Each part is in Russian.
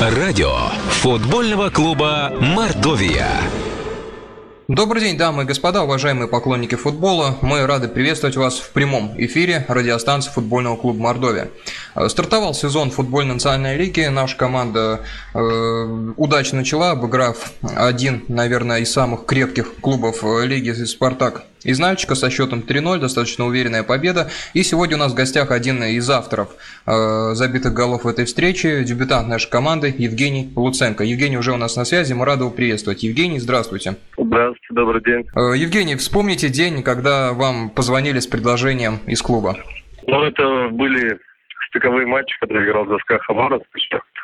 Радио футбольного клуба «Мордовия». Добрый день, дамы и господа, уважаемые поклонники футбола. Мы рады приветствовать вас в прямом эфире радиостанции футбольного клуба «Мордовия». Э, стартовал сезон футбольной национальной лиги. Наша команда э, удачно начала, обыграв один, наверное, из самых крепких клубов э, лиги «Спартак» из Нальчика со счетом 3-0, достаточно уверенная победа. И сегодня у нас в гостях один из авторов э, забитых голов в этой встрече, дебютант нашей команды Евгений Луценко. Евгений уже у нас на связи, мы рады его приветствовать. Евгений, здравствуйте. Здравствуйте, добрый день. Э, Евгений, вспомните день, когда вам позвонили с предложением из клуба. Ну, это были стыковые матчи, когда играл за СКА Хабаровск.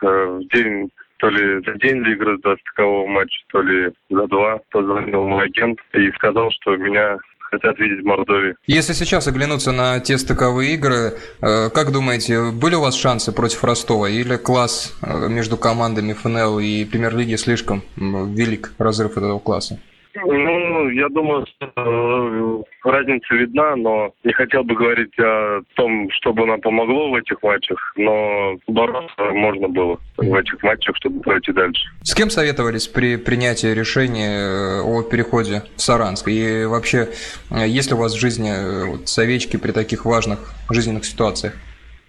Э, в день то ли за день до игры до стыкового матча, то ли за два, позвонил мой агент и сказал, что меня хотят видеть в Мордовии. Если сейчас оглянуться на те стыковые игры, э, как думаете, были у вас шансы против Ростова? Или класс э, между командами ФНЛ и Премьер-лиги слишком велик, разрыв этого класса? Ну, я думаю, что э, разница видна, но не хотел бы говорить о том, чтобы нам помогло в этих матчах, но бороться можно было в этих матчах, чтобы пройти дальше. С кем советовались при принятии решения э, о переходе в Саранск? И вообще, э, есть ли у вас в жизни советчики при таких важных жизненных ситуациях?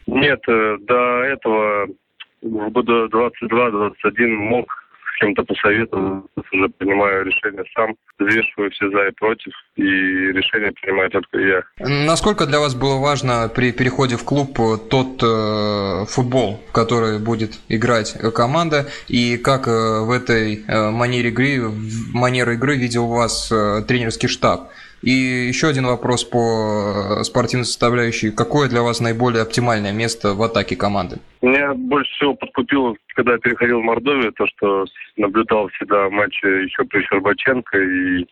Нет, до этого в году 22-21 мог кем-то посоветовал, уже принимаю решение сам, взвешиваю все за и против, и решение принимаю только я. Насколько для вас было важно при переходе в клуб тот э, футбол, в который будет играть команда, и как э, в этой э, манере игры, манеру игры видел вас э, тренерский штаб? И еще один вопрос по спортивной составляющей. Какое для вас наиболее оптимальное место в атаке команды? Меня больше всего подкупило, когда я переходил в Мордовию, то, что наблюдал всегда матчи еще при Щербаченко и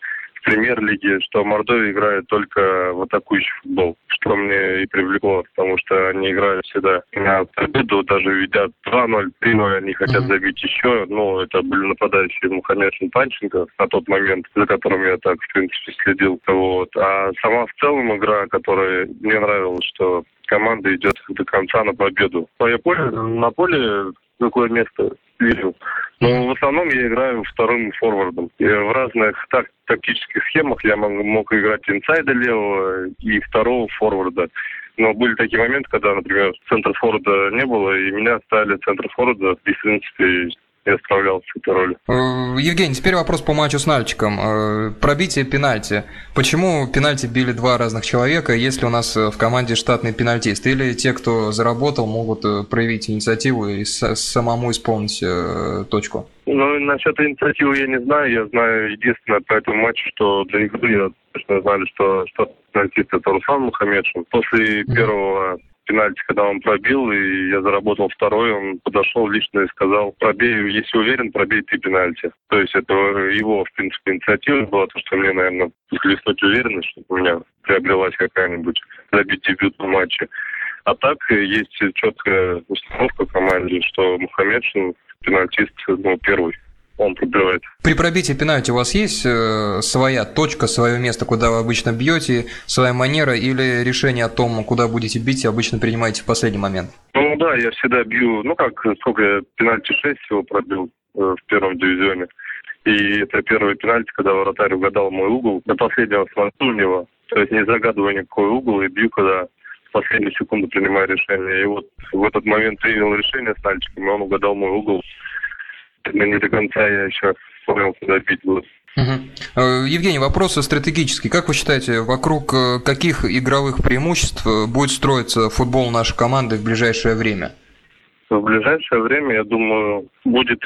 премьер-лиге, что Мордовия играет только в атакующий футбол, что мне и привлекло, потому что они играют всегда на победу, даже ведят 2-0, 3-0, они хотят забить еще. Ну, это были нападающие Мухаммед Панченко на тот момент, за которым я так, в принципе, следил. Вот. А сама в целом игра, которая мне нравилась, что команда идет до конца на победу. Но я понял, на поле какое место видел. Но в основном я играю вторым форвардом. И в разных так, тактических схемах я мог, мог играть инсайда левого и второго форварда. Но были такие моменты, когда, например, центра форварда не было, и меня ставили центр форварда. И, в принципе, я справлялся с этой ролью. Э, Евгений, теперь вопрос по матчу с Нальчиком. Э, пробитие пенальти. Почему пенальти били два разных человека, если у нас в команде штатный пенальтист? Или те, кто заработал, могут э, проявить инициативу и самому исполнить точку? Ну, насчет инициативы я не знаю. Я знаю единственное по этому матчу, что для игры я точно знали, что штатный пенальтист это Руслан Мухаммедшин. После mm-hmm. Пенальти, когда он пробил, и я заработал второй, он подошел лично и сказал, пробей, если уверен, пробей ты пенальти. То есть это его, в принципе, инициатива была, то, что мне, наверное, захлестнуть уверенность, чтобы у меня приобрелась какая-нибудь забить дебют в матче. А так есть четкая установка команде, что Мухаммедшин пенальтист ну, первый он пробивает. При пробитии пенальти у вас есть э, своя точка, свое место, куда вы обычно бьете, своя манера или решение о том, куда будете бить, обычно принимаете в последний момент? Ну да, я всегда бью, ну как, сколько я пенальти 6 всего пробил э, в первом дивизионе. И это первый пенальти, когда вратарь угадал мой угол. До последнего смотрю у него. То есть не загадываю никакой угол и бью, когда в последнюю секунду принимаю решение. И вот в этот момент принял решение с Нальчиком, и он угадал мой угол не до конца я еще понял, куда бить. Угу. Евгений, вопрос стратегический. Как вы считаете, вокруг э, каких игровых преимуществ э, будет строиться футбол нашей команды в ближайшее время? В ближайшее время, я думаю, будет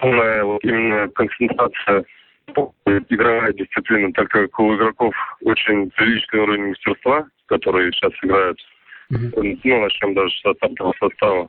полная вот именно концентрация игровая дисциплина, так как у игроков очень приличный уровень мастерства, которые сейчас играют. Угу. Ну, начнем даже с стартового состава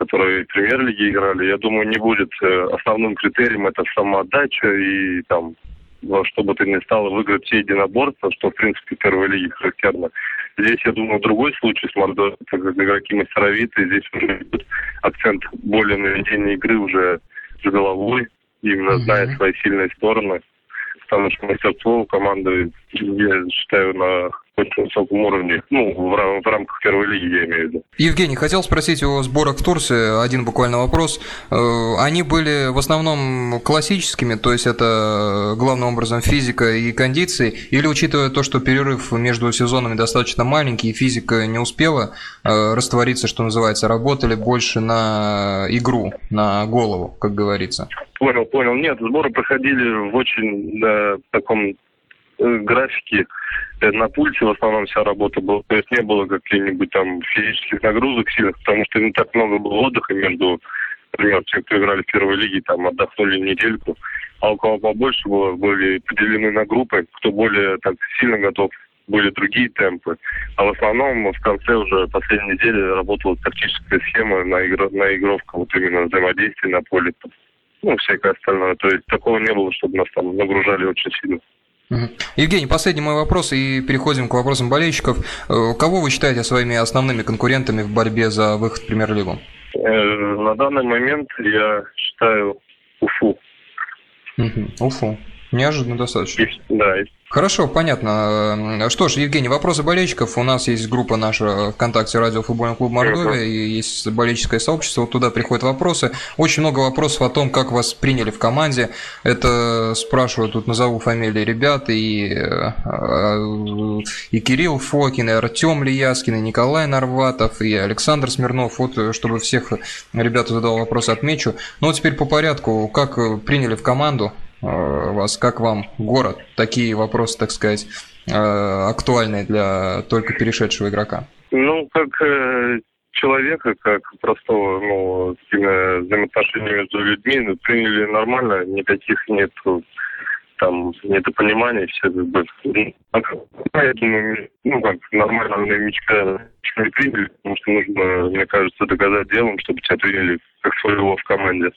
которые в премьер-лиге играли, я думаю, не будет э, основным критерием это самоотдача и там во что бы ты ни стал выиграть все единоборства, что, в принципе, в первой лиге характерно. Здесь, я думаю, другой случай с Мордовией, так как игроки мастеровитые, здесь уже идет акцент более на ведение игры уже с головой, именно зная свои сильные стороны. Потому что мастерство у команды, я считаю, на очень высоком уровне. Ну, в, в рамках первой лиги, я имею в виду. Евгений, хотел спросить о сборах в Турции. Один буквально вопрос. Э, они были в основном классическими, то есть это главным образом физика и кондиции, или учитывая то, что перерыв между сезонами достаточно маленький, и физика не успела э, раствориться, что называется, работали больше на игру, на голову, как говорится? Понял, понял. Нет, сборы проходили в очень да, таком Э, графики э, на пульте в основном вся работа была. То есть не было каких-нибудь там физических нагрузок сильных, потому что не так много было отдыха между, например, те, кто играли в первой лиге, там отдохнули недельку. А у кого побольше было, были поделены на группы, кто более так сильно готов были другие темпы. А в основном в конце уже последней недели работала тактическая схема на, игр... на игровку, вот именно взаимодействие на поле. Ну, всякое остальное. То есть такого не было, чтобы нас там нагружали очень сильно. Евгений, последний мой вопрос и переходим к вопросам болельщиков. Э, кого вы считаете своими основными конкурентами в борьбе за выход в премьер-лигу? Э, на данный момент я считаю Уфу. Уфу. Неожиданно достаточно. Да, Хорошо, понятно. Что ж, Евгений, вопросы болельщиков. У нас есть группа наша ВКонтакте Радио Футбольный клуб Мордовия, и есть болельческое сообщество. Вот туда приходят вопросы. Очень много вопросов о том, как вас приняли в команде. Это спрашивают, тут назову фамилии ребят, и, э, и Кирилл Фокин, и Артем Лияскин, и Николай Нарватов, и Александр Смирнов. Вот, чтобы всех ребят задал вопрос, отмечу. Ну, вот теперь по порядку. Как приняли в команду? Э, вас, как вам город? Такие вопросы, так сказать, э, актуальные для только перешедшего игрока. Ну, как э, человека, как простого, ну, взаимоотношения между людьми, ну, приняли нормально, никаких нет там недопонимания, все как бы, ну, а я ну, как нормально новичка не приняли, потому что нужно, мне кажется, доказать делом, чтобы тебя приняли как своего в команде.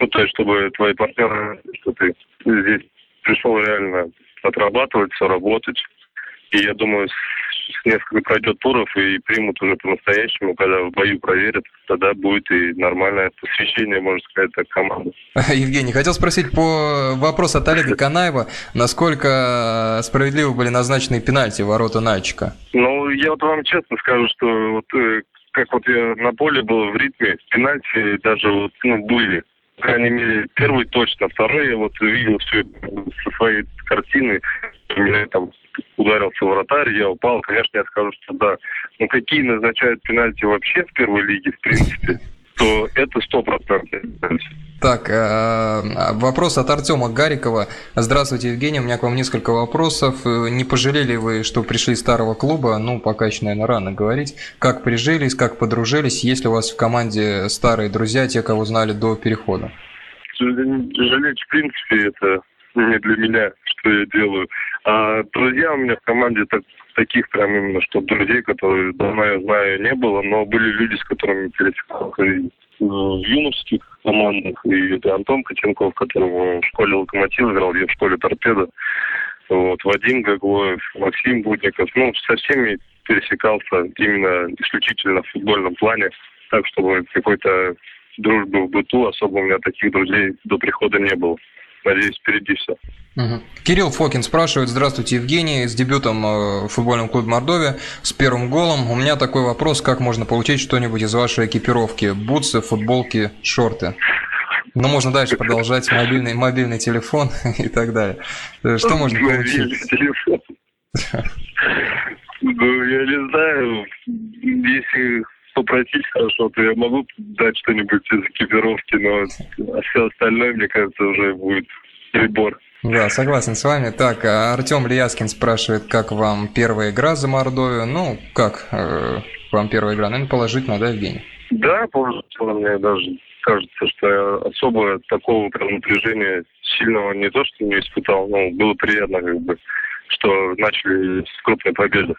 Ну, то есть, чтобы твои партнеры, что ты здесь пришел реально отрабатывать, все работать. И я думаю, несколько пройдет туров и примут уже по-настоящему, когда в бою проверят, тогда будет и нормальное посвящение, можно сказать, так, команды. Евгений, хотел спросить по вопросу от Олега Канаева, насколько справедливо были назначены пенальти ворота Нальчика? Ну, я вот вам честно скажу, что вот э, как вот я на поле был в ритме, пенальти даже вот, ну, были. По крайней мере, первый точно, второй я вот видел все со своей картины, меня там ударился вратарь, я упал, конечно, я скажу, что да. Но какие назначают пенальти вообще в первой лиге, в принципе, то это стопроцентный так, э, вопрос от Артема Гарикова. Здравствуйте, Евгений, у меня к вам несколько вопросов. Не пожалели вы, что пришли из старого клуба? Ну, пока еще, наверное, рано говорить. Как прижились, как подружились? Есть ли у вас в команде старые друзья, те, кого знали до перехода? Жалеть, в принципе, это не для меня, что я делаю. А друзья у меня в команде так, таких прям именно, что друзей, которые давно я знаю, не было, но были люди, с которыми пересекался в юношеских командах. И это Антон Котенков, которого в школе «Локомотив» играл, я в школе «Торпеда». Вот, Вадим Гаглоев, Максим Будников. Ну, со всеми пересекался именно исключительно в футбольном плане, так, чтобы какой-то дружбы в быту особо у меня таких друзей до прихода не было надеюсь, впереди все. Угу. Кирилл Фокин спрашивает, здравствуйте, Евгений, с дебютом э, в футбольном клубе Мордовия, с первым голом. У меня такой вопрос, как можно получить что-нибудь из вашей экипировки? Бутсы, футболки, шорты? Ну, можно дальше продолжать, мобильный, мобильный телефон и так далее. Что можно получить? телефон. Ну, я не знаю, если попросить хорошо, то я могу дать что-нибудь из экипировки, но все остальное, мне кажется, уже будет прибор. Да, согласен с вами. Так, а Артем Лияскин спрашивает, как вам первая игра за Мордовию? Ну, как э, вам первая игра? Наверное, положительно, да, Евгений? Да, положительно. Мне даже кажется, что я особо такого прям напряжения сильного не то, что не испытал, но было приятно, как бы, что начали с крупной победы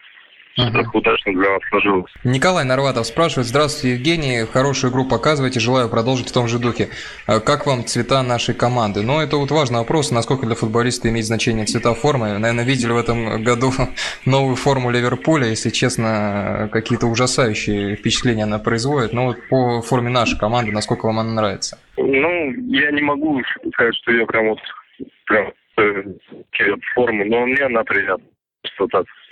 так удачно для вас сложилось. Николай Нарватов спрашивает. Здравствуйте, Евгений. Хорошую игру показываете. Желаю продолжить в том же духе. А как вам цвета нашей команды? Ну, это вот важный вопрос, насколько для футболиста имеет значение цвета формы. Наверное, видели в этом году новую форму Ливерпуля. Если честно, какие-то ужасающие впечатления она производит. Но вот по форме нашей команды, насколько вам она нравится? Ну, я не могу сказать, что я прям вот прям э, форму, но мне она приятна.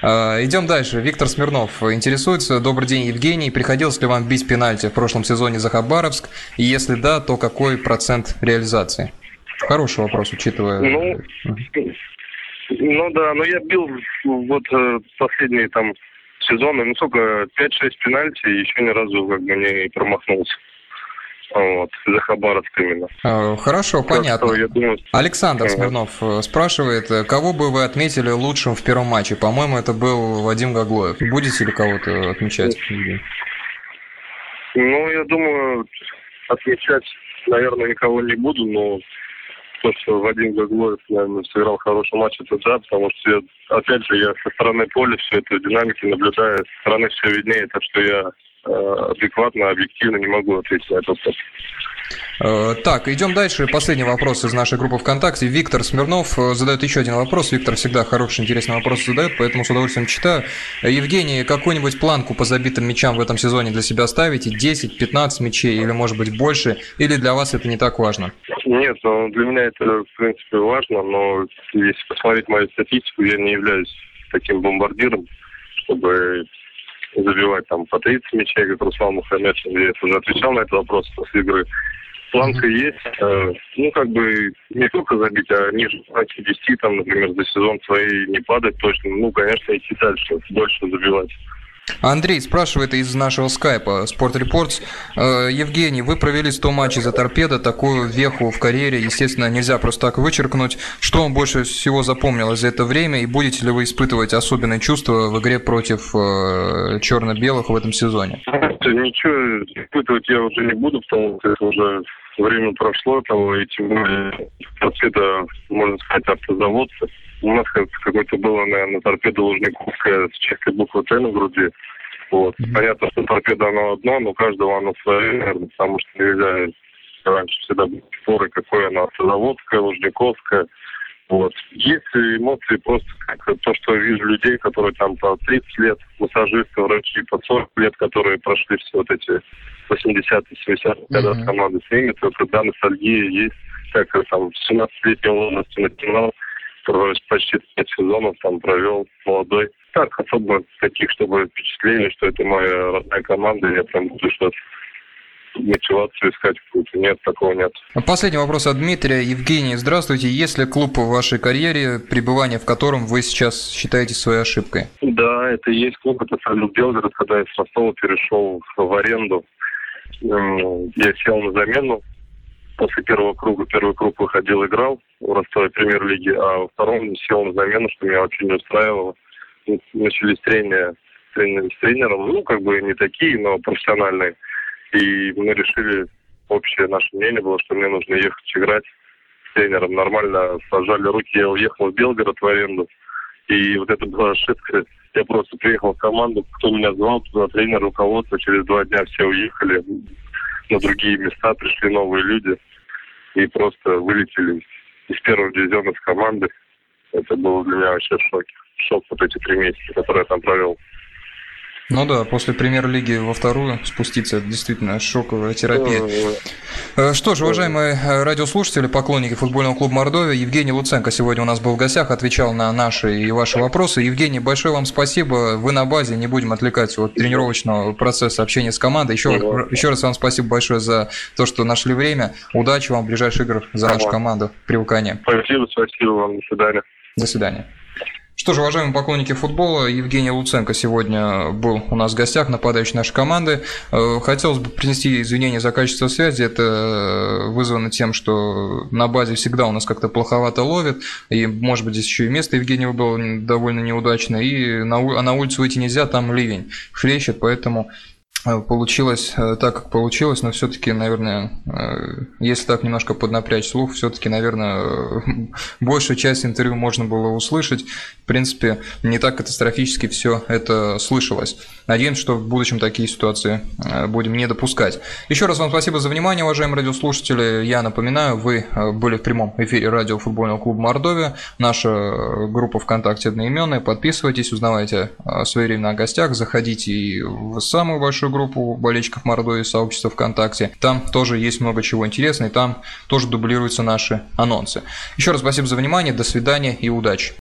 А, идем дальше. Виктор Смирнов интересуется. Добрый день, Евгений. Приходилось ли вам бить пенальти в прошлом сезоне за Хабаровск? И если да, то какой процент реализации? Хороший вопрос, учитывая... Ну, ну да, но я бил вот э, последние там сезоны, ну сколько, 5-6 пенальти, еще ни разу как бы не промахнулся. Вот, за Хабаровск именно. А, хорошо, Так понятно. что я думаю, Александр. Смирнов э, спрашивает, э, кого бы вы отметили лучшим в первом матче? По-моему, это был Вадим Гаглоев. Будете ли кого-то отмечать? ну, я думаю, отмечать, наверное, никого не буду, но то, что Вадим Гаглоев, наверное, сыграл хороший матч, это да, потому что, я, опять же, я со стороны поля все это в динамике наблюдаю, со стороны все виднее, так что я адекватно, объективно не могу ответить на этот вопрос. Э, Так, идем дальше. Последний вопрос из нашей группы ВКонтакте. Виктор Смирнов э, задает еще один вопрос. Виктор всегда хороший, интересный вопрос задает, поэтому с удовольствием читаю. Э, Евгений, какую-нибудь планку по забитым мячам в этом сезоне для себя ставите? 10-15 мячей или, может быть, больше? Или для вас это не так важно? Нет, ну, для меня это, в принципе, важно, но если посмотреть мою статистику, я не являюсь таким бомбардиром, чтобы забивать там по 30 мячей, как Руслан Мухаммед. Я уже отвечал на этот вопрос после игры. Планка есть, э, ну, как бы, не только забить, а ниже планки 10, там, например, за сезон своей не падать точно. Ну, конечно, идти дальше, больше забивать. Андрей спрашивает из нашего скайпа Sport Reports. Э, Евгений, вы провели 100 матчей за торпедо, такую веху в карьере, естественно, нельзя просто так вычеркнуть. Что вам больше всего запомнилось за это время и будете ли вы испытывать особенные чувства в игре против э, черно-белых в этом сезоне? Ничего испытывать я уже не буду, потому что это уже время прошло того, и тем более торпеда, можно сказать, автозавод. У нас как- какое-то было, наверное, торпеда Лужниковская с чистой буквы Т на груди. Вот. Понятно, что торпеда оно одно, но у каждого оно свое, наверное, потому что нельзя раньше всегда были споры, какое оно автозаводское, Лужниковское. Вот. Есть эмоции просто как то, что я вижу людей, которые там по 30 лет, массажисты, врачи по 40 лет, которые прошли все вот эти 80-е, 70-е года Мгм. с командой с ними, то когда ностальгия есть, как там с 17-летней возрасте начинал, который почти 5 сезонов там провел, молодой. Так, особо таких, чтобы впечатление, что это моя родная команда, я прям буду что-то мотивацию искать какую-то. Нет, такого нет. Последний вопрос от Дмитрия. Евгений, здравствуйте. Есть ли клуб в вашей карьере, пребывание в котором вы сейчас считаете своей ошибкой? Да, это и есть клуб, это Салют Белгород, когда я с Ростова перешел в аренду. Я сел на замену. После первого круга, первый круг выходил, играл в Ростове премьер-лиге, а во втором сел на замену, что меня очень не устраивало. Ну, Начались трения трени- с тренером, ну, как бы не такие, но профессиональные. И мы решили, общее наше мнение было, что мне нужно ехать играть с тренером. Нормально сажали руки, я уехал в Белгород в аренду. И вот это была ошибка. Я просто приехал в команду, кто меня звал, туда тренер, руководство. Через два дня все уехали на другие места, пришли новые люди. И просто вылетели из первого дивизиона с команды. Это было для меня вообще шок. Шок вот эти три месяца, которые я там провел. Ну да, после премьер-лиги во вторую спуститься, это действительно шоковая терапия. Э, Что ж, уважаемые э, радиослушатели, поклонники футбольного клуба Мордовия, Евгений Луценко сегодня у нас был в гостях, отвечал на наши и ваши вопросы. Евгений, большое вам спасибо. Вы на базе, не будем отвлекать от тренировочного процесса общения с командой. Еще, еще раз вам спасибо большое за то, что нашли время. Удачи вам в ближайших играх за нашу команду. Привыкания. Спасибо, спасибо вам. До свидания. До свидания. Что же, уважаемые поклонники футбола, Евгений Луценко сегодня был у нас в гостях, нападающий нашей команды. Э, Хотелось бы принести извинения за качество связи. Это э, вызвано тем, что на базе всегда у нас как-то плоховато ловит. И, может быть, здесь еще и место Евгения было довольно неудачно. И на, а на улицу выйти нельзя, там ливень хлещет, поэтому получилось э, так, как получилось, но все-таки, наверное, э, если так немножко поднапрячь слух, все-таки, наверное, э, большую часть интервью можно было услышать. В принципе, не так катастрофически все это слышалось. Надеемся, что в будущем такие ситуации э, будем не допускать. Еще раз вам спасибо за внимание, уважаемые радиослушатели. Я напоминаю, вы э, были в прямом эфире радио футбольного клуба Мордовия. Наша э, группа ВКонтакте одноименная. Подписывайтесь, узнавайте э, своевременно о гостях. Заходите и в самую большую группу болельщиков Мордовии, сообщества ВКонтакте. Там тоже есть много чего интересного, и там тоже дублируются наши анонсы. Еще раз спасибо за внимание, до свидания и удачи.